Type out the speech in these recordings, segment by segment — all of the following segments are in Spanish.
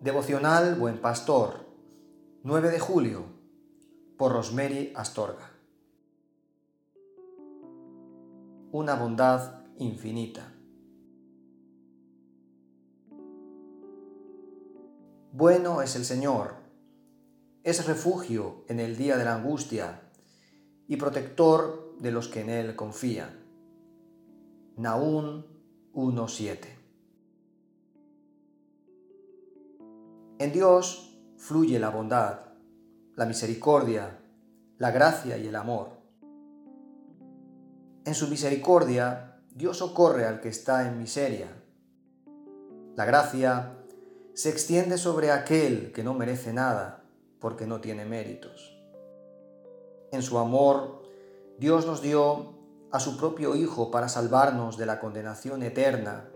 Devocional Buen Pastor, 9 de julio, por Rosemary Astorga. Una bondad infinita. Bueno es el Señor, es refugio en el día de la angustia y protector de los que en Él confían. Naún 1.7 En Dios fluye la bondad, la misericordia, la gracia y el amor. En su misericordia, Dios socorre al que está en miseria. La gracia se extiende sobre aquel que no merece nada porque no tiene méritos. En su amor, Dios nos dio a su propio Hijo para salvarnos de la condenación eterna.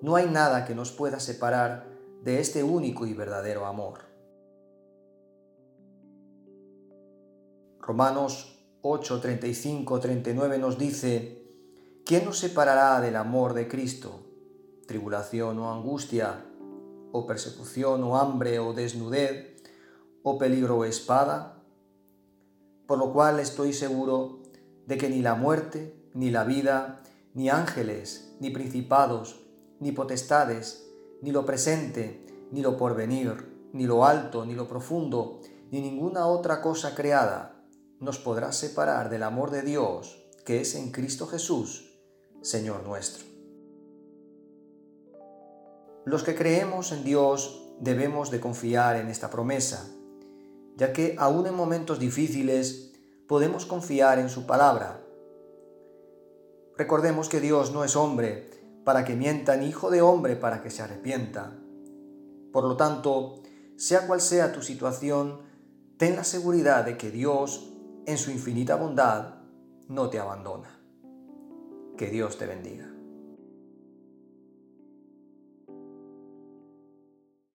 No hay nada que nos pueda separar de este único y verdadero amor. Romanos 8, 35, 39 nos dice, ¿quién nos separará del amor de Cristo? ¿Tribulación o angustia? ¿O persecución o hambre o desnudez? ¿O peligro o espada? Por lo cual estoy seguro de que ni la muerte, ni la vida, ni ángeles, ni principados, ni potestades, ni lo presente, ni lo porvenir, ni lo alto, ni lo profundo, ni ninguna otra cosa creada nos podrá separar del amor de Dios que es en Cristo Jesús, Señor nuestro. Los que creemos en Dios debemos de confiar en esta promesa, ya que aún en momentos difíciles podemos confiar en su palabra. Recordemos que Dios no es hombre para que mienta, ni hijo de hombre para que se arrepienta. Por lo tanto, sea cual sea tu situación, ten la seguridad de que Dios, en su infinita bondad, no te abandona. Que Dios te bendiga.